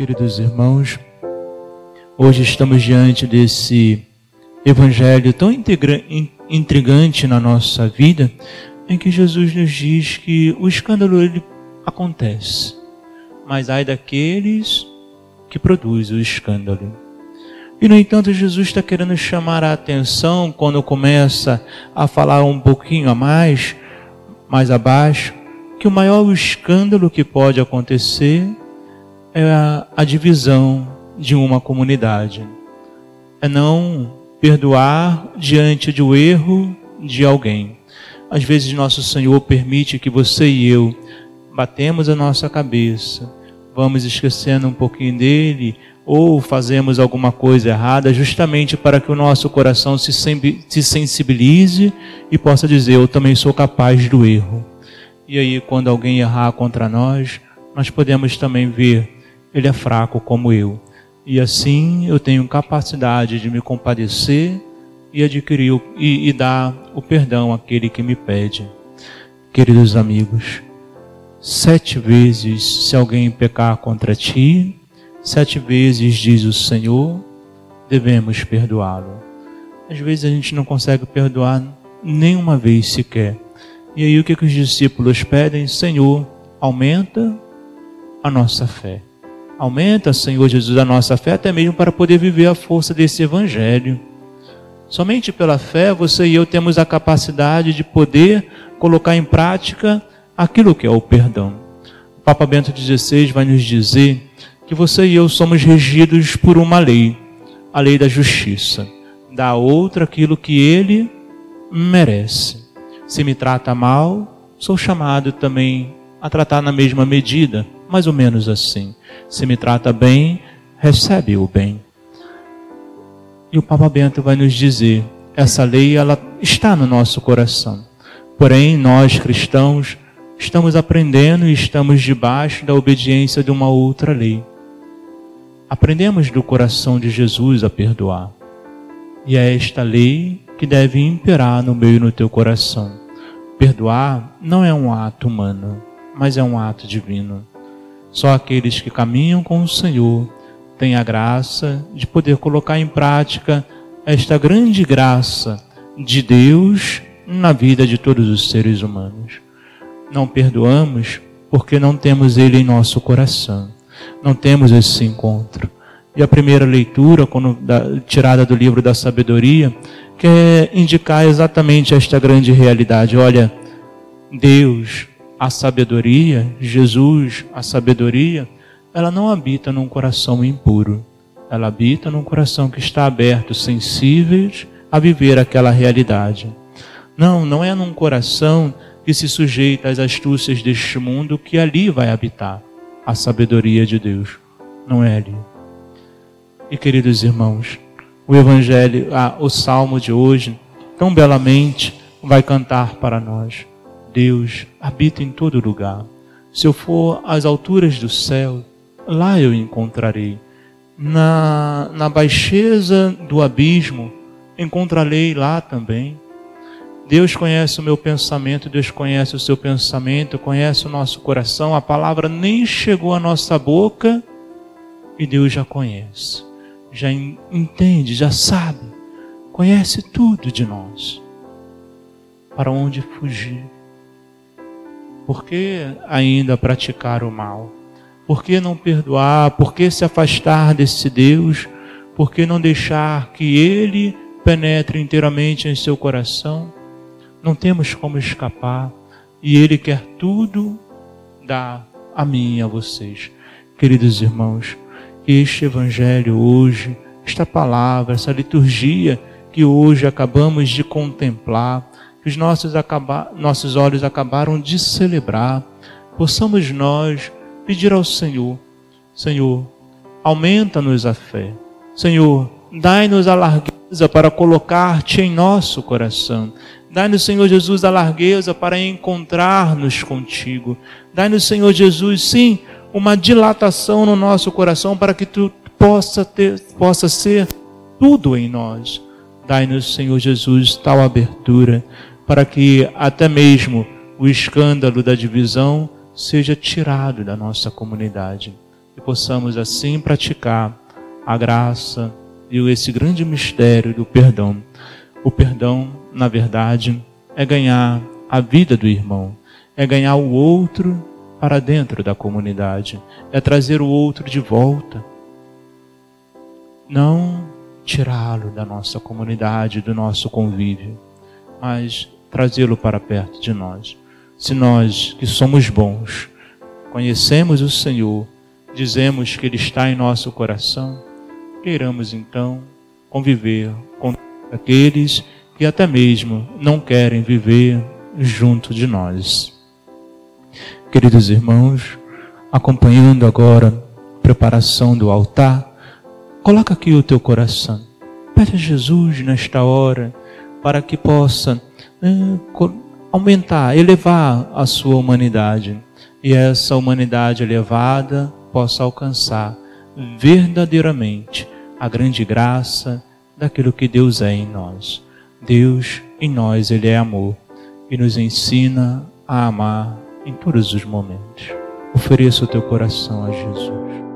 queridos irmãos. Hoje estamos diante desse evangelho tão intrigante na nossa vida, em que Jesus nos diz que o escândalo ele acontece, mas ai daqueles que produzem o escândalo. E no entanto, Jesus está querendo chamar a atenção quando começa a falar um pouquinho a mais, mais abaixo, que o maior escândalo que pode acontecer é a, a divisão de uma comunidade. É não perdoar diante do erro de alguém. Às vezes nosso Senhor permite que você e eu batemos a nossa cabeça, vamos esquecendo um pouquinho dele ou fazemos alguma coisa errada justamente para que o nosso coração se sensibilize e possa dizer eu também sou capaz do erro. E aí quando alguém errar contra nós, nós podemos também ver ele é fraco como eu. E assim eu tenho capacidade de me compadecer e adquirir e, e dar o perdão àquele que me pede. Queridos amigos, sete vezes se alguém pecar contra ti, sete vezes diz o Senhor, devemos perdoá-lo. Às vezes a gente não consegue perdoar nenhuma vez sequer. E aí o que, que os discípulos pedem? Senhor, aumenta a nossa fé. Aumenta, Senhor Jesus, a nossa fé, até mesmo para poder viver a força desse Evangelho. Somente pela fé, você e eu temos a capacidade de poder colocar em prática aquilo que é o perdão. O Papa Bento XVI vai nos dizer que você e eu somos regidos por uma lei, a lei da justiça. Dá outra aquilo que ele merece. Se me trata mal, sou chamado também a tratar na mesma medida mais ou menos assim. Se me trata bem, recebe o bem. E o Papa Bento vai nos dizer, essa lei ela está no nosso coração. Porém, nós cristãos estamos aprendendo e estamos debaixo da obediência de uma outra lei. Aprendemos do coração de Jesus a perdoar. E é esta lei que deve imperar no meio e no teu coração. Perdoar não é um ato humano, mas é um ato divino. Só aqueles que caminham com o Senhor têm a graça de poder colocar em prática esta grande graça de Deus na vida de todos os seres humanos. Não perdoamos porque não temos Ele em nosso coração, não temos esse encontro. E a primeira leitura, quando, da, tirada do livro da sabedoria, quer indicar exatamente esta grande realidade. Olha, Deus a sabedoria, Jesus, a sabedoria, ela não habita num coração impuro. Ela habita num coração que está aberto, sensível a viver aquela realidade. Não, não é num coração que se sujeita às astúcias deste mundo que ali vai habitar a sabedoria de Deus. Não é ali. E queridos irmãos, o Evangelho, ah, o Salmo de hoje, tão belamente vai cantar para nós. Deus habita em todo lugar. Se eu for às alturas do céu, lá eu encontrarei. Na, na baixeza do abismo, encontrarei lá também. Deus conhece o meu pensamento, Deus conhece o seu pensamento, conhece o nosso coração. A palavra nem chegou à nossa boca e Deus já conhece, já entende, já sabe, conhece tudo de nós. Para onde fugir? Por que ainda praticar o mal? Por que não perdoar? Por que se afastar desse Deus? Por que não deixar que Ele penetre inteiramente em seu coração? Não temos como escapar e Ele quer tudo dar a mim e a vocês. Queridos irmãos, que este Evangelho hoje, esta palavra, essa liturgia que hoje acabamos de contemplar, que os nossos, nossos olhos acabaram de celebrar, possamos nós pedir ao Senhor: Senhor, aumenta-nos a fé. Senhor, dai-nos a largueza para colocar-te em nosso coração. Dai-nos, Senhor Jesus, a largueza para encontrar-nos contigo. Dai-nos, Senhor Jesus, sim, uma dilatação no nosso coração para que tu possa, ter, possa ser tudo em nós. Dai-nos, Senhor Jesus, tal abertura para que até mesmo o escândalo da divisão seja tirado da nossa comunidade. e possamos assim praticar a graça e esse grande mistério do perdão. O perdão, na verdade, é ganhar a vida do irmão, é ganhar o outro para dentro da comunidade, é trazer o outro de volta. Não tirá-lo da nossa comunidade, do nosso convívio, mas trazê-lo para perto de nós. Se nós, que somos bons, conhecemos o Senhor, dizemos que Ele está em nosso coração, queiramos então conviver com aqueles que até mesmo não querem viver junto de nós. Queridos irmãos, acompanhando agora a preparação do altar, coloca aqui o teu coração. Pede a Jesus nesta hora para que possa aumentar, elevar a sua humanidade e essa humanidade elevada possa alcançar verdadeiramente a grande graça daquilo que Deus é em nós. Deus em nós, Ele é amor e nos ensina a amar em todos os momentos. Ofereça o teu coração a Jesus.